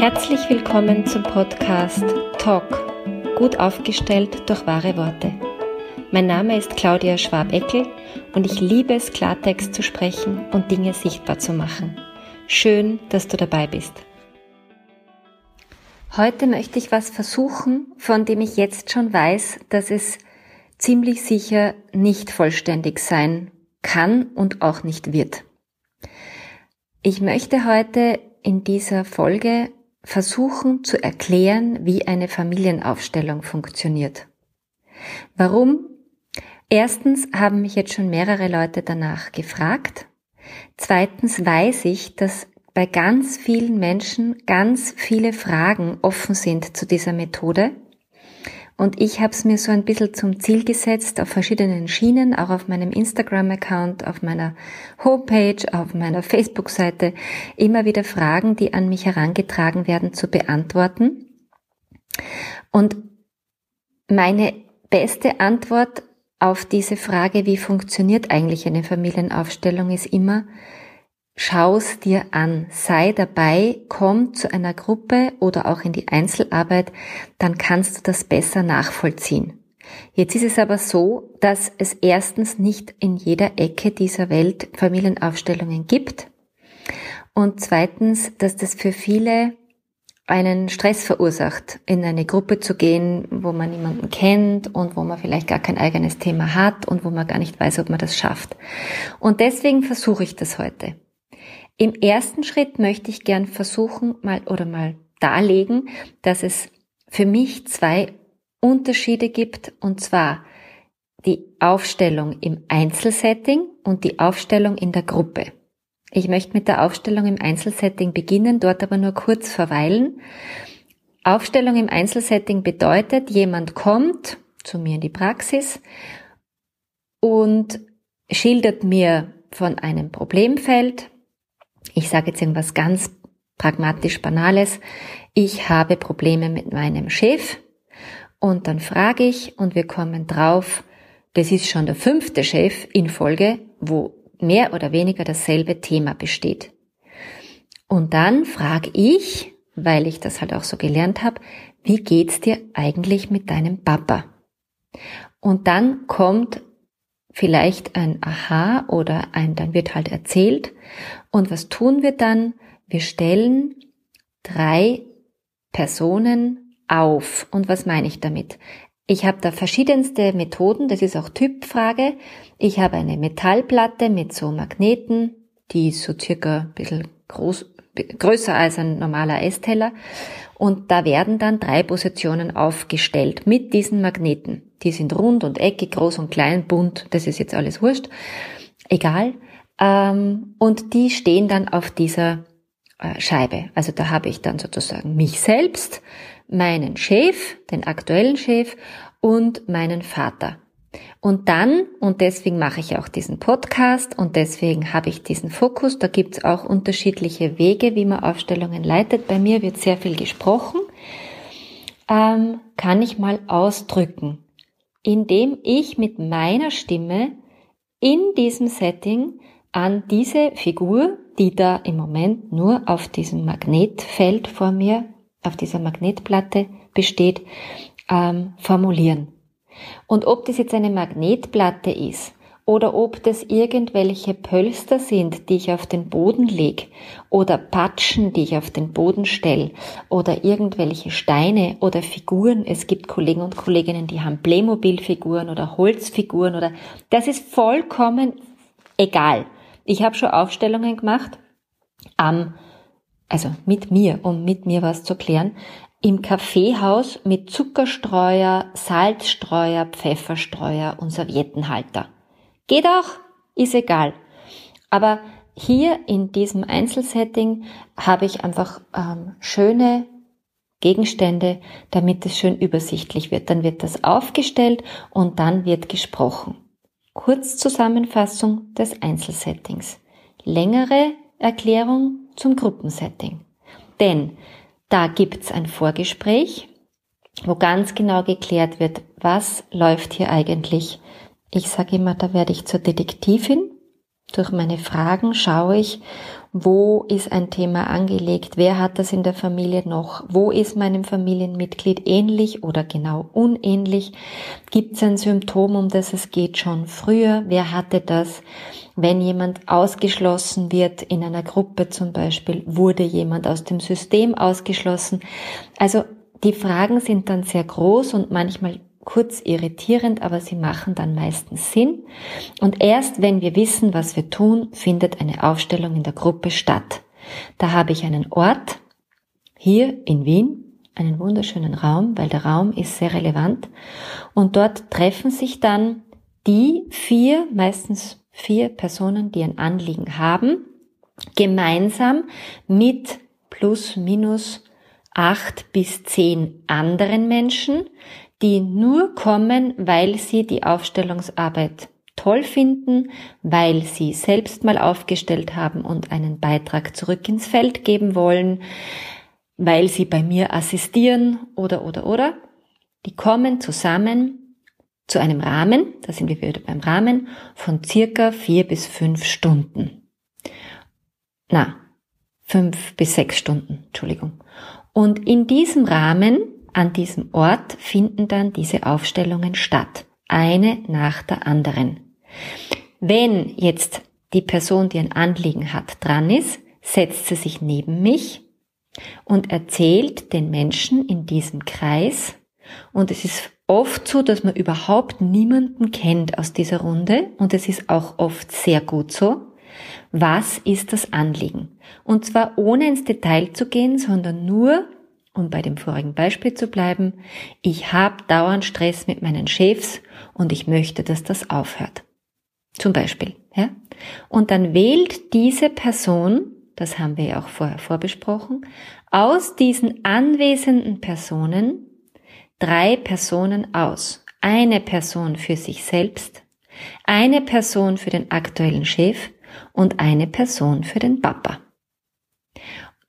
Herzlich willkommen zum Podcast Talk, gut aufgestellt durch wahre Worte. Mein Name ist Claudia Schwab-Eckel und ich liebe es, Klartext zu sprechen und Dinge sichtbar zu machen. Schön, dass du dabei bist. Heute möchte ich was versuchen, von dem ich jetzt schon weiß, dass es ziemlich sicher nicht vollständig sein kann und auch nicht wird. Ich möchte heute in dieser Folge versuchen zu erklären, wie eine Familienaufstellung funktioniert. Warum? Erstens haben mich jetzt schon mehrere Leute danach gefragt. Zweitens weiß ich, dass bei ganz vielen Menschen ganz viele Fragen offen sind zu dieser Methode und ich habe es mir so ein bisschen zum Ziel gesetzt, auf verschiedenen Schienen, auch auf meinem Instagram-Account, auf meiner Homepage, auf meiner Facebook-Seite, immer wieder Fragen, die an mich herangetragen werden, zu beantworten. Und meine beste Antwort auf diese Frage, wie funktioniert eigentlich eine Familienaufstellung, ist immer, Schau's dir an, sei dabei, komm zu einer Gruppe oder auch in die Einzelarbeit, dann kannst du das besser nachvollziehen. Jetzt ist es aber so, dass es erstens nicht in jeder Ecke dieser Welt Familienaufstellungen gibt und zweitens, dass das für viele einen Stress verursacht, in eine Gruppe zu gehen, wo man niemanden kennt und wo man vielleicht gar kein eigenes Thema hat und wo man gar nicht weiß, ob man das schafft. Und deswegen versuche ich das heute. Im ersten Schritt möchte ich gern versuchen, mal oder mal darlegen, dass es für mich zwei Unterschiede gibt, und zwar die Aufstellung im Einzelsetting und die Aufstellung in der Gruppe. Ich möchte mit der Aufstellung im Einzelsetting beginnen, dort aber nur kurz verweilen. Aufstellung im Einzelsetting bedeutet, jemand kommt zu mir in die Praxis und schildert mir von einem Problemfeld, ich sage jetzt irgendwas ganz pragmatisch Banales. Ich habe Probleme mit meinem Chef und dann frage ich und wir kommen drauf, das ist schon der fünfte Chef in Folge, wo mehr oder weniger dasselbe Thema besteht. Und dann frage ich, weil ich das halt auch so gelernt habe, wie geht's dir eigentlich mit deinem Papa? Und dann kommt vielleicht ein Aha oder ein, dann wird halt erzählt. Und was tun wir dann? Wir stellen drei Personen auf. Und was meine ich damit? Ich habe da verschiedenste Methoden, das ist auch Typfrage. Ich habe eine Metallplatte mit so Magneten, die ist so circa ein bisschen groß, größer als ein normaler Essteller. Und da werden dann drei Positionen aufgestellt mit diesen Magneten. Die sind rund und eckig, groß und klein, bunt, das ist jetzt alles wurscht. Egal. Ähm, und die stehen dann auf dieser äh, Scheibe. Also da habe ich dann sozusagen mich selbst, meinen Chef, den aktuellen Chef und meinen Vater. Und dann, und deswegen mache ich auch diesen Podcast und deswegen habe ich diesen Fokus, da gibt es auch unterschiedliche Wege, wie man Aufstellungen leitet. Bei mir wird sehr viel gesprochen, ähm, kann ich mal ausdrücken, indem ich mit meiner Stimme in diesem Setting an diese Figur, die da im Moment nur auf diesem Magnetfeld vor mir, auf dieser Magnetplatte besteht, ähm, formulieren. Und ob das jetzt eine Magnetplatte ist oder ob das irgendwelche Pölster sind, die ich auf den Boden leg oder Patschen, die ich auf den Boden stelle oder irgendwelche Steine oder Figuren. Es gibt Kollegen und Kolleginnen, die haben Playmobil-Figuren oder Holzfiguren oder das ist vollkommen egal. Ich habe schon Aufstellungen gemacht, am, also mit mir, um mit mir was zu klären, im Kaffeehaus mit Zuckerstreuer, Salzstreuer, Pfefferstreuer und Serviettenhalter. Geht auch, ist egal. Aber hier in diesem Einzelsetting habe ich einfach ähm, schöne Gegenstände, damit es schön übersichtlich wird. Dann wird das aufgestellt und dann wird gesprochen. Kurzzusammenfassung des Einzelsettings. Längere Erklärung zum Gruppensetting. Denn da gibt's ein Vorgespräch, wo ganz genau geklärt wird, was läuft hier eigentlich. Ich sage immer, da werde ich zur Detektivin. Durch meine Fragen schaue ich, wo ist ein Thema angelegt, wer hat das in der Familie noch, wo ist meinem Familienmitglied ähnlich oder genau unähnlich, gibt es ein Symptom, um das es geht schon früher, wer hatte das, wenn jemand ausgeschlossen wird in einer Gruppe zum Beispiel, wurde jemand aus dem System ausgeschlossen. Also die Fragen sind dann sehr groß und manchmal kurz irritierend, aber sie machen dann meistens Sinn. Und erst wenn wir wissen, was wir tun, findet eine Aufstellung in der Gruppe statt. Da habe ich einen Ort, hier in Wien, einen wunderschönen Raum, weil der Raum ist sehr relevant. Und dort treffen sich dann die vier, meistens vier Personen, die ein Anliegen haben, gemeinsam mit plus minus acht bis zehn anderen Menschen, die nur kommen, weil sie die Aufstellungsarbeit toll finden, weil sie selbst mal aufgestellt haben und einen Beitrag zurück ins Feld geben wollen, weil sie bei mir assistieren oder oder oder. Die kommen zusammen zu einem Rahmen, da sind wir wieder beim Rahmen, von circa vier bis fünf Stunden. Na, fünf bis sechs Stunden, Entschuldigung. Und in diesem Rahmen an diesem Ort finden dann diese Aufstellungen statt, eine nach der anderen. Wenn jetzt die Person, die ein Anliegen hat, dran ist, setzt sie sich neben mich und erzählt den Menschen in diesem Kreis, und es ist oft so, dass man überhaupt niemanden kennt aus dieser Runde, und es ist auch oft sehr gut so, was ist das Anliegen? Und zwar ohne ins Detail zu gehen, sondern nur um bei dem vorigen Beispiel zu bleiben, ich habe dauernd Stress mit meinen Chefs und ich möchte, dass das aufhört. Zum Beispiel. Ja? Und dann wählt diese Person, das haben wir ja auch vorher vorbesprochen, aus diesen anwesenden Personen drei Personen aus. Eine Person für sich selbst, eine Person für den aktuellen Chef und eine Person für den Papa.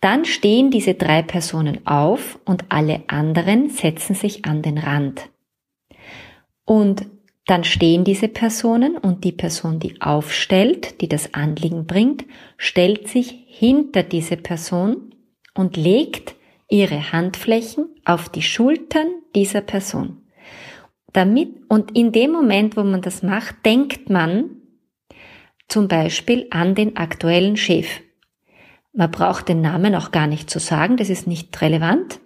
Dann stehen diese drei Personen auf und alle anderen setzen sich an den Rand. Und dann stehen diese Personen und die Person, die aufstellt, die das Anliegen bringt, stellt sich hinter diese Person und legt ihre Handflächen auf die Schultern dieser Person. Damit, und in dem Moment, wo man das macht, denkt man zum Beispiel an den aktuellen Chef. Man braucht den Namen auch gar nicht zu sagen, das ist nicht relevant,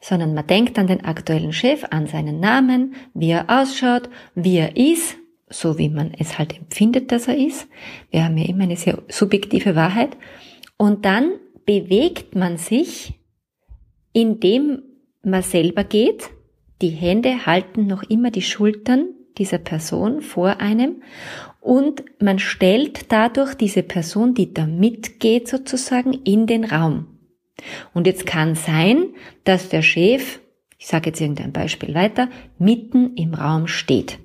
sondern man denkt an den aktuellen Chef, an seinen Namen, wie er ausschaut, wie er ist, so wie man es halt empfindet, dass er ist. Wir haben ja immer eine sehr subjektive Wahrheit. Und dann bewegt man sich, indem man selber geht. Die Hände halten noch immer die Schultern dieser Person vor einem und man stellt dadurch diese Person, die da mitgeht sozusagen, in den Raum. Und jetzt kann sein, dass der Chef, ich sage jetzt irgendein Beispiel weiter, mitten im Raum steht.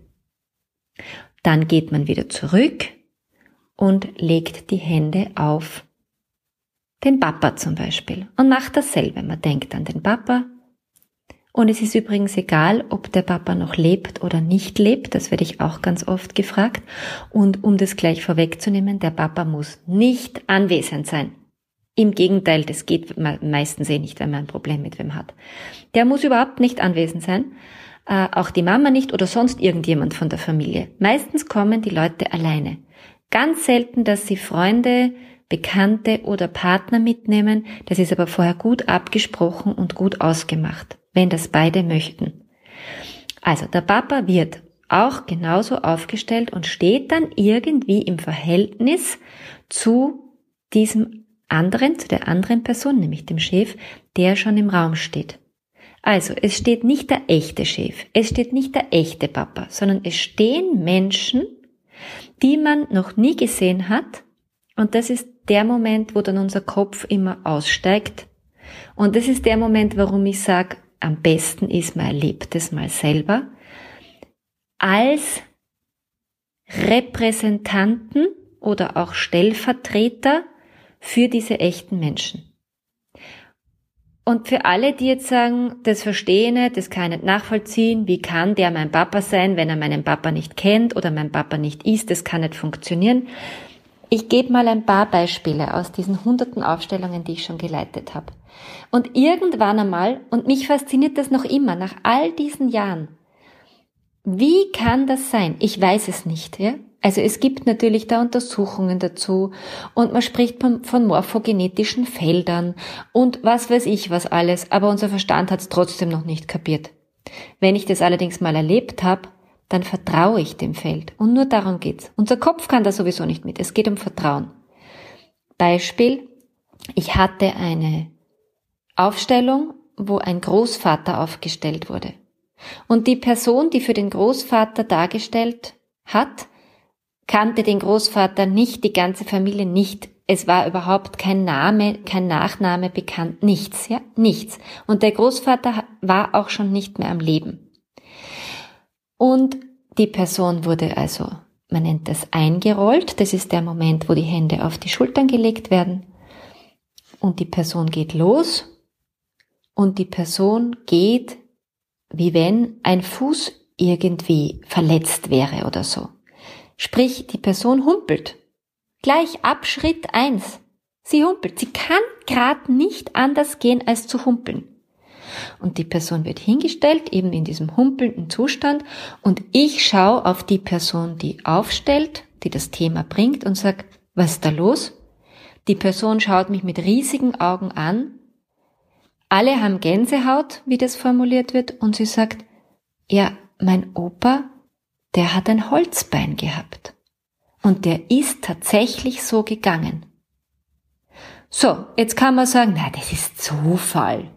Dann geht man wieder zurück und legt die Hände auf den Papa zum Beispiel und macht dasselbe. Man denkt an den Papa, und es ist übrigens egal, ob der Papa noch lebt oder nicht lebt, das werde ich auch ganz oft gefragt. Und um das gleich vorwegzunehmen, der Papa muss nicht anwesend sein. Im Gegenteil, das geht meistens eh nicht, wenn man ein Problem mit wem hat. Der muss überhaupt nicht anwesend sein, äh, auch die Mama nicht oder sonst irgendjemand von der Familie. Meistens kommen die Leute alleine. Ganz selten, dass sie Freunde, Bekannte oder Partner mitnehmen, das ist aber vorher gut abgesprochen und gut ausgemacht wenn das beide möchten. Also der Papa wird auch genauso aufgestellt und steht dann irgendwie im Verhältnis zu diesem anderen, zu der anderen Person, nämlich dem Chef, der schon im Raum steht. Also, es steht nicht der echte Chef, es steht nicht der echte Papa, sondern es stehen Menschen, die man noch nie gesehen hat. Und das ist der Moment, wo dann unser Kopf immer aussteigt. Und das ist der Moment, warum ich sage, am besten ist, man erlebt es mal selber, als Repräsentanten oder auch Stellvertreter für diese echten Menschen. Und für alle, die jetzt sagen, das verstehe ich nicht, das kann ich nicht nachvollziehen, wie kann der mein Papa sein, wenn er meinen Papa nicht kennt oder mein Papa nicht ist, das kann nicht funktionieren. Ich gebe mal ein paar Beispiele aus diesen hunderten Aufstellungen, die ich schon geleitet habe. Und irgendwann einmal, und mich fasziniert das noch immer, nach all diesen Jahren, wie kann das sein? Ich weiß es nicht. Ja? Also es gibt natürlich da Untersuchungen dazu und man spricht von morphogenetischen Feldern und was weiß ich was alles, aber unser Verstand hat es trotzdem noch nicht kapiert. Wenn ich das allerdings mal erlebt habe, dann vertraue ich dem Feld. Und nur darum geht's. Unser Kopf kann da sowieso nicht mit. Es geht um Vertrauen. Beispiel, ich hatte eine Aufstellung, wo ein Großvater aufgestellt wurde. Und die Person, die für den Großvater dargestellt hat, kannte den Großvater nicht, die ganze Familie nicht. Es war überhaupt kein Name, kein Nachname bekannt, nichts, ja, nichts. Und der Großvater war auch schon nicht mehr am Leben. Und die Person wurde also, man nennt das eingerollt. Das ist der Moment, wo die Hände auf die Schultern gelegt werden. Und die Person geht los. Und die Person geht, wie wenn ein Fuß irgendwie verletzt wäre oder so. Sprich, die Person humpelt. Gleich ab Schritt eins. Sie humpelt. Sie kann gerade nicht anders gehen als zu humpeln. Und die Person wird hingestellt, eben in diesem humpelnden Zustand. Und ich schaue auf die Person, die aufstellt, die das Thema bringt und sag, was ist da los? Die Person schaut mich mit riesigen Augen an. Alle haben Gänsehaut, wie das formuliert wird, und sie sagt, ja, mein Opa, der hat ein Holzbein gehabt. Und der ist tatsächlich so gegangen. So, jetzt kann man sagen, na, das ist Zufall.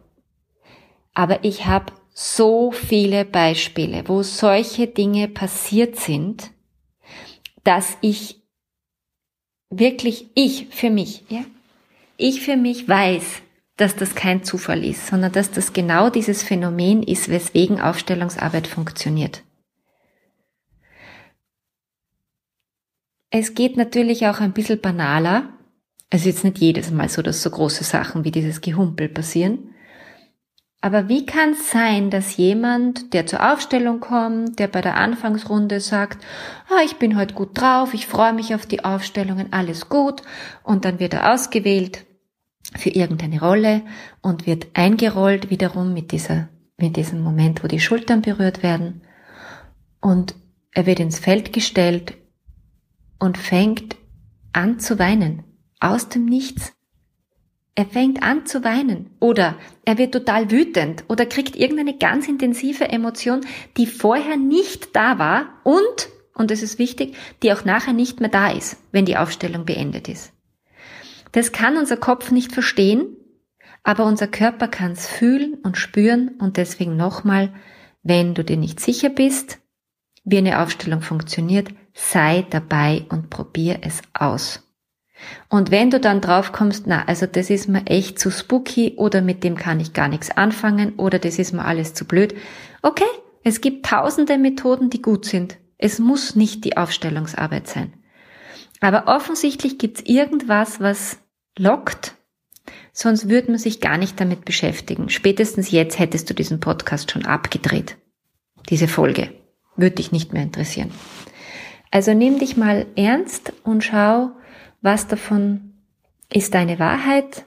Aber ich habe so viele Beispiele, wo solche Dinge passiert sind, dass ich wirklich, ich für mich, ja, ich für mich weiß, dass das kein Zufall ist, sondern dass das genau dieses Phänomen ist, weswegen Aufstellungsarbeit funktioniert. Es geht natürlich auch ein bisschen banaler. Also jetzt nicht jedes Mal so, dass so große Sachen wie dieses Gehumpel passieren. Aber wie kann es sein, dass jemand, der zur Aufstellung kommt, der bei der Anfangsrunde sagt, oh, ich bin heute gut drauf, ich freue mich auf die Aufstellungen, alles gut, und dann wird er ausgewählt für irgendeine Rolle und wird eingerollt wiederum mit dieser, mit diesem Moment, wo die Schultern berührt werden, und er wird ins Feld gestellt und fängt an zu weinen, aus dem Nichts. Er fängt an zu weinen oder er wird total wütend oder kriegt irgendeine ganz intensive Emotion, die vorher nicht da war und, und das ist wichtig, die auch nachher nicht mehr da ist, wenn die Aufstellung beendet ist. Das kann unser Kopf nicht verstehen, aber unser Körper kann es fühlen und spüren und deswegen nochmal, wenn du dir nicht sicher bist, wie eine Aufstellung funktioniert, sei dabei und probier es aus. Und wenn du dann drauf kommst, na, also das ist mir echt zu spooky oder mit dem kann ich gar nichts anfangen oder das ist mir alles zu blöd. Okay, es gibt tausende Methoden, die gut sind. Es muss nicht die Aufstellungsarbeit sein. Aber offensichtlich gibt's irgendwas, was lockt, sonst würde man sich gar nicht damit beschäftigen. Spätestens jetzt hättest du diesen Podcast schon abgedreht. Diese Folge. Würde dich nicht mehr interessieren. Also nimm dich mal ernst und schau, was davon ist deine Wahrheit?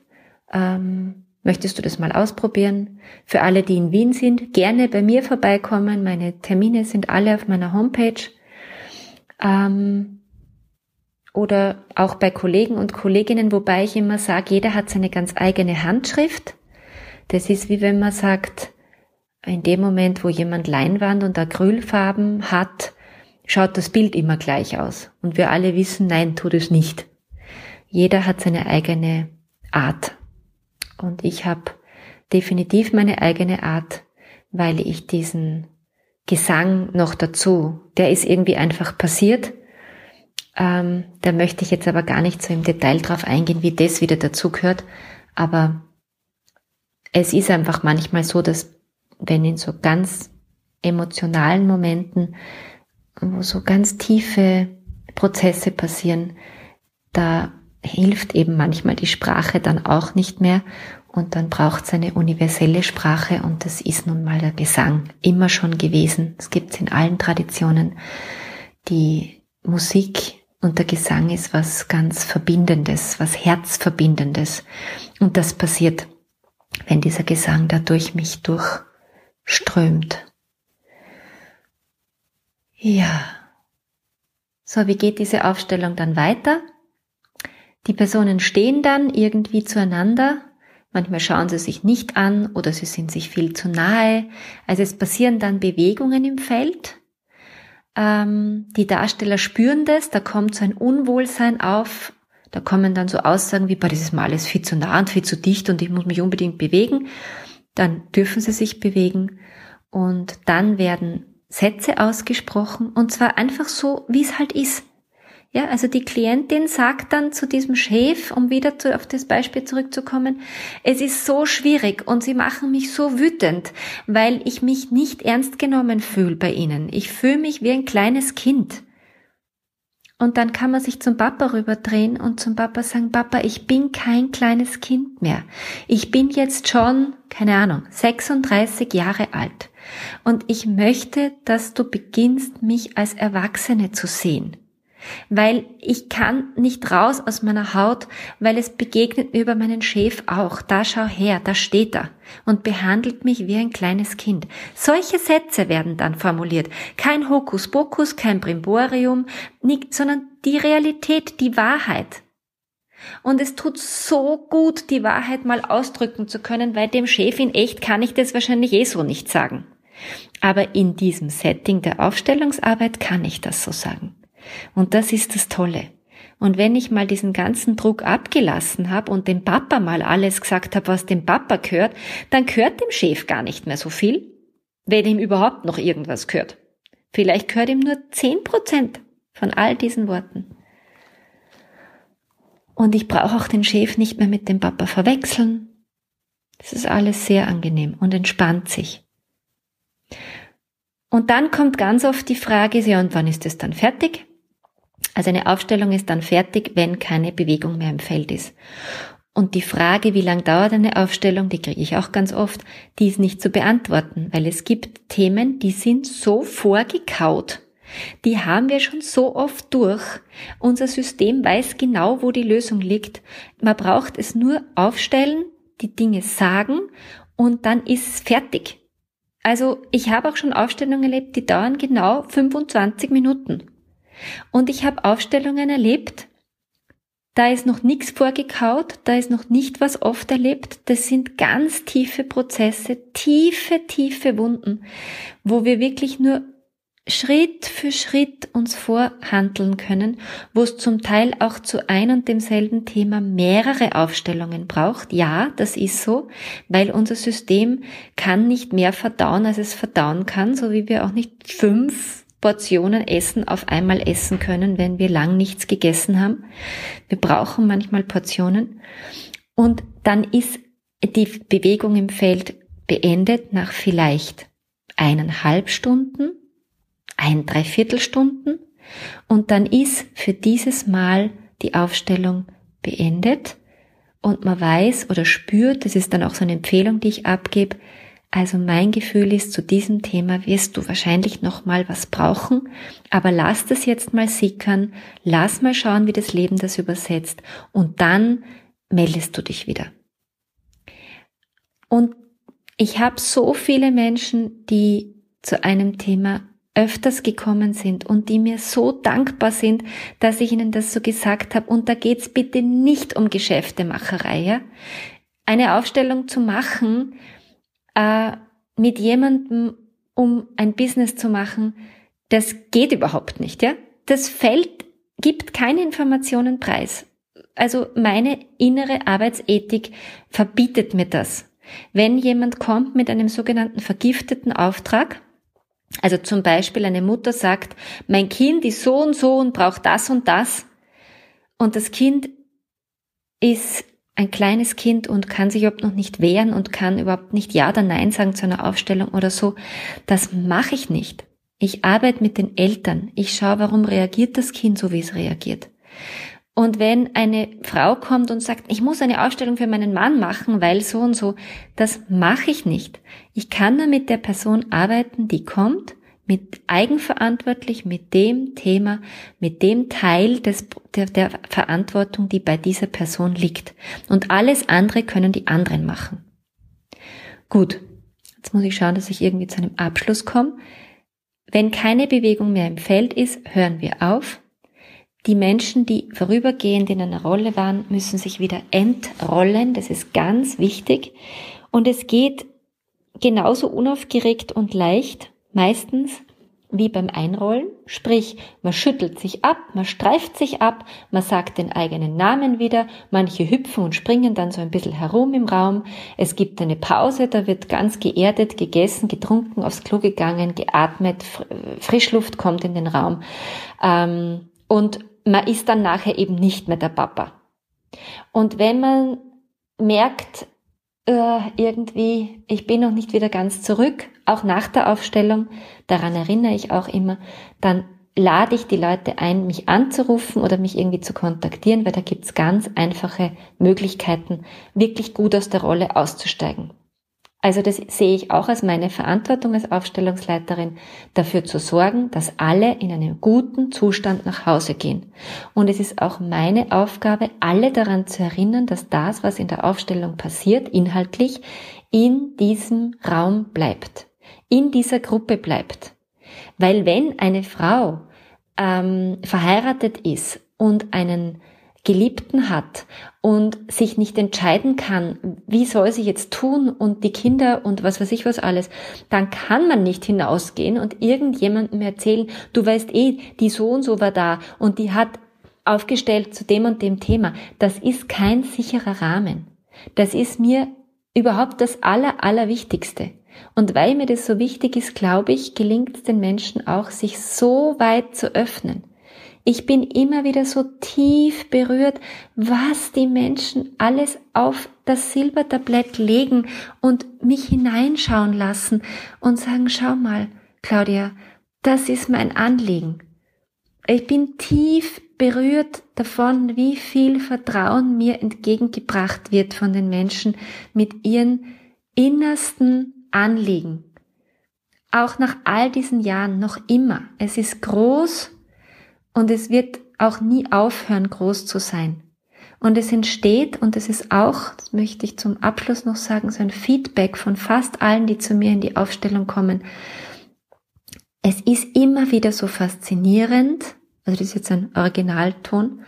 Ähm, möchtest du das mal ausprobieren? Für alle, die in Wien sind, gerne bei mir vorbeikommen. Meine Termine sind alle auf meiner Homepage. Ähm, oder auch bei Kollegen und Kolleginnen, wobei ich immer sage, jeder hat seine ganz eigene Handschrift. Das ist wie wenn man sagt, in dem Moment, wo jemand Leinwand und Acrylfarben hat, schaut das Bild immer gleich aus. Und wir alle wissen, nein, tut es nicht. Jeder hat seine eigene Art. Und ich habe definitiv meine eigene Art, weil ich diesen Gesang noch dazu, der ist irgendwie einfach passiert. Ähm, da möchte ich jetzt aber gar nicht so im Detail drauf eingehen, wie das wieder dazu gehört. Aber es ist einfach manchmal so, dass wenn in so ganz emotionalen Momenten, wo so ganz tiefe Prozesse passieren, da hilft eben manchmal die Sprache dann auch nicht mehr Und dann braucht es eine universelle Sprache und das ist nun mal der Gesang. Immer schon gewesen. Es gibt es in allen Traditionen. Die Musik und der Gesang ist was ganz Verbindendes, was Herzverbindendes. Und das passiert, wenn dieser Gesang da durch mich durchströmt. Ja. So, wie geht diese Aufstellung dann weiter? Die Personen stehen dann irgendwie zueinander. Manchmal schauen sie sich nicht an oder sie sind sich viel zu nahe. Also es passieren dann Bewegungen im Feld. Ähm, die Darsteller spüren das, da kommt so ein Unwohlsein auf. Da kommen dann so Aussagen wie, boah, das ist mal alles viel zu nah und viel zu dicht und ich muss mich unbedingt bewegen. Dann dürfen sie sich bewegen und dann werden Sätze ausgesprochen und zwar einfach so, wie es halt ist. Ja, also die Klientin sagt dann zu diesem Chef, um wieder zu, auf das Beispiel zurückzukommen, es ist so schwierig und sie machen mich so wütend, weil ich mich nicht ernst genommen fühle bei ihnen. Ich fühle mich wie ein kleines Kind. Und dann kann man sich zum Papa rüberdrehen und zum Papa sagen, Papa, ich bin kein kleines Kind mehr. Ich bin jetzt schon, keine Ahnung, 36 Jahre alt. Und ich möchte, dass du beginnst, mich als Erwachsene zu sehen weil ich kann nicht raus aus meiner Haut, weil es begegnet mir über meinen Chef auch. Da schau her, da steht er und behandelt mich wie ein kleines Kind. Solche Sätze werden dann formuliert. Kein Hokuspokus, kein Brimborium, sondern die Realität, die Wahrheit. Und es tut so gut, die Wahrheit mal ausdrücken zu können, weil dem Chef in echt kann ich das wahrscheinlich eh so nicht sagen. Aber in diesem Setting der Aufstellungsarbeit kann ich das so sagen. Und das ist das Tolle. Und wenn ich mal diesen ganzen Druck abgelassen habe und dem Papa mal alles gesagt habe, was dem Papa gehört, dann gehört dem Chef gar nicht mehr so viel, wenn ihm überhaupt noch irgendwas gehört. Vielleicht gehört ihm nur zehn Prozent von all diesen Worten. Und ich brauche auch den Chef nicht mehr mit dem Papa verwechseln. Das ist alles sehr angenehm und entspannt sich. Und dann kommt ganz oft die Frage, ja, und wann ist es dann fertig? Also eine Aufstellung ist dann fertig, wenn keine Bewegung mehr im Feld ist. Und die Frage, wie lang dauert eine Aufstellung, die kriege ich auch ganz oft, die ist nicht zu beantworten, weil es gibt Themen, die sind so vorgekaut. Die haben wir schon so oft durch. Unser System weiß genau, wo die Lösung liegt. Man braucht es nur aufstellen, die Dinge sagen und dann ist es fertig. Also ich habe auch schon Aufstellungen erlebt, die dauern genau 25 Minuten. Und ich habe Aufstellungen erlebt, da ist noch nichts vorgekaut, da ist noch nicht was oft erlebt. Das sind ganz tiefe Prozesse, tiefe, tiefe Wunden, wo wir wirklich nur Schritt für Schritt uns vorhandeln können, wo es zum Teil auch zu ein und demselben Thema mehrere Aufstellungen braucht. Ja, das ist so, weil unser System kann nicht mehr verdauen, als es verdauen kann, so wie wir auch nicht fünf Portionen Essen auf einmal essen können, wenn wir lang nichts gegessen haben. Wir brauchen manchmal Portionen. Und dann ist die Bewegung im Feld beendet nach vielleicht eineinhalb Stunden, ein Dreiviertelstunden. Und dann ist für dieses Mal die Aufstellung beendet und man weiß oder spürt, das ist dann auch so eine Empfehlung, die ich abgebe, also mein Gefühl ist, zu diesem Thema wirst du wahrscheinlich noch mal was brauchen, aber lass das jetzt mal sickern, lass mal schauen, wie das Leben das übersetzt und dann meldest du dich wieder. Und ich habe so viele Menschen, die zu einem Thema öfters gekommen sind und die mir so dankbar sind, dass ich ihnen das so gesagt habe. Und da geht's bitte nicht um Geschäftemacherei. Ja? Eine Aufstellung zu machen, äh, mit jemandem, um ein Business zu machen, das geht überhaupt nicht, ja? Das Feld gibt keine Informationen preis. Also meine innere Arbeitsethik verbietet mir das. Wenn jemand kommt mit einem sogenannten vergifteten Auftrag, also zum Beispiel eine Mutter sagt, mein Kind ist so und so und braucht das und das, und das Kind ist ein kleines Kind und kann sich überhaupt noch nicht wehren und kann überhaupt nicht Ja oder Nein sagen zu einer Aufstellung oder so. Das mache ich nicht. Ich arbeite mit den Eltern. Ich schaue, warum reagiert das Kind so, wie es reagiert. Und wenn eine Frau kommt und sagt, ich muss eine Aufstellung für meinen Mann machen, weil so und so, das mache ich nicht. Ich kann nur mit der Person arbeiten, die kommt, mit eigenverantwortlich mit dem Thema, mit dem Teil des, der, der Verantwortung, die bei dieser Person liegt. Und alles andere können die anderen machen. Gut, jetzt muss ich schauen, dass ich irgendwie zu einem Abschluss komme. Wenn keine Bewegung mehr im Feld ist, hören wir auf. Die Menschen, die vorübergehend in einer Rolle waren, müssen sich wieder entrollen. Das ist ganz wichtig. Und es geht genauso unaufgeregt und leicht, meistens wie beim Einrollen, sprich man schüttelt sich ab, man streift sich ab, man sagt den eigenen Namen wieder, manche hüpfen und springen dann so ein bisschen herum im Raum, es gibt eine Pause, da wird ganz geerdet, gegessen, getrunken, aufs Klo gegangen, geatmet, Frischluft kommt in den Raum ähm, und man ist dann nachher eben nicht mehr der Papa. Und wenn man merkt, äh, irgendwie, ich bin noch nicht wieder ganz zurück, auch nach der Aufstellung, daran erinnere ich auch immer, dann lade ich die Leute ein, mich anzurufen oder mich irgendwie zu kontaktieren, weil da gibt's ganz einfache Möglichkeiten, wirklich gut aus der Rolle auszusteigen. Also das sehe ich auch als meine Verantwortung als Aufstellungsleiterin, dafür zu sorgen, dass alle in einem guten Zustand nach Hause gehen. Und es ist auch meine Aufgabe, alle daran zu erinnern, dass das, was in der Aufstellung passiert, inhaltlich, in diesem Raum bleibt, in dieser Gruppe bleibt. Weil wenn eine Frau ähm, verheiratet ist und einen Geliebten hat und sich nicht entscheiden kann, wie soll sie jetzt tun und die Kinder und was weiß ich was alles, dann kann man nicht hinausgehen und irgendjemandem erzählen, du weißt eh, die so und so war da und die hat aufgestellt zu dem und dem Thema. Das ist kein sicherer Rahmen. Das ist mir überhaupt das Aller, Allerwichtigste. Und weil mir das so wichtig ist, glaube ich, gelingt es den Menschen auch, sich so weit zu öffnen. Ich bin immer wieder so tief berührt, was die Menschen alles auf das Silbertablett legen und mich hineinschauen lassen und sagen, schau mal, Claudia, das ist mein Anliegen. Ich bin tief berührt davon, wie viel Vertrauen mir entgegengebracht wird von den Menschen mit ihren innersten Anliegen. Auch nach all diesen Jahren noch immer. Es ist groß und es wird auch nie aufhören, groß zu sein. Und es entsteht, und es ist auch, das möchte ich zum Abschluss noch sagen, so ein Feedback von fast allen, die zu mir in die Aufstellung kommen. Es ist immer wieder so faszinierend, also das ist jetzt ein Originalton,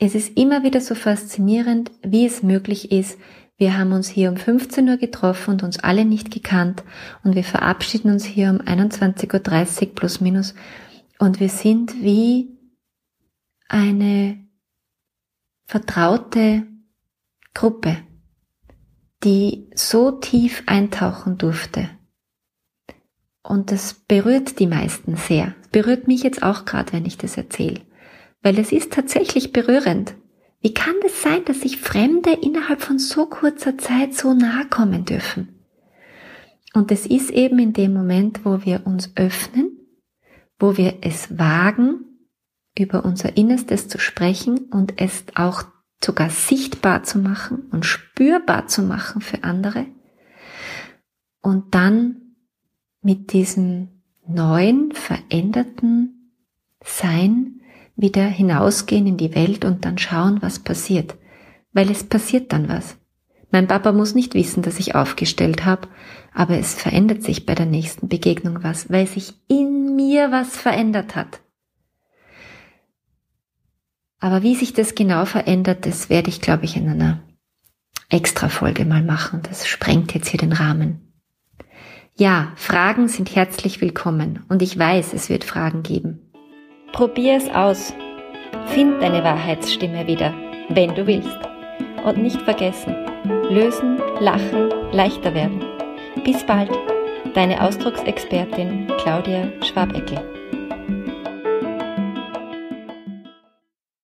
es ist immer wieder so faszinierend, wie es möglich ist, wir haben uns hier um 15 Uhr getroffen und uns alle nicht gekannt und wir verabschieden uns hier um 21.30 Uhr plus minus und wir sind wie eine vertraute Gruppe, die so tief eintauchen durfte. Und das berührt die meisten sehr. berührt mich jetzt auch gerade, wenn ich das erzähle. Weil es ist tatsächlich berührend. Wie kann es das sein, dass sich Fremde innerhalb von so kurzer Zeit so nahe kommen dürfen? Und es ist eben in dem Moment, wo wir uns öffnen, wo wir es wagen, über unser Innerstes zu sprechen und es auch sogar sichtbar zu machen und spürbar zu machen für andere und dann mit diesem neuen, veränderten Sein wieder hinausgehen in die Welt und dann schauen, was passiert. Weil es passiert dann was. Mein Papa muss nicht wissen, dass ich aufgestellt habe, aber es verändert sich bei der nächsten Begegnung was, weil sich in mir was verändert hat. Aber wie sich das genau verändert, das werde ich, glaube ich, in einer extra Folge mal machen. Das sprengt jetzt hier den Rahmen. Ja, Fragen sind herzlich willkommen und ich weiß, es wird Fragen geben. Probier es aus. Find deine Wahrheitsstimme wieder, wenn du willst. Und nicht vergessen, lösen, lachen, leichter werden. Bis bald, deine Ausdrucksexpertin Claudia Schwabeckel.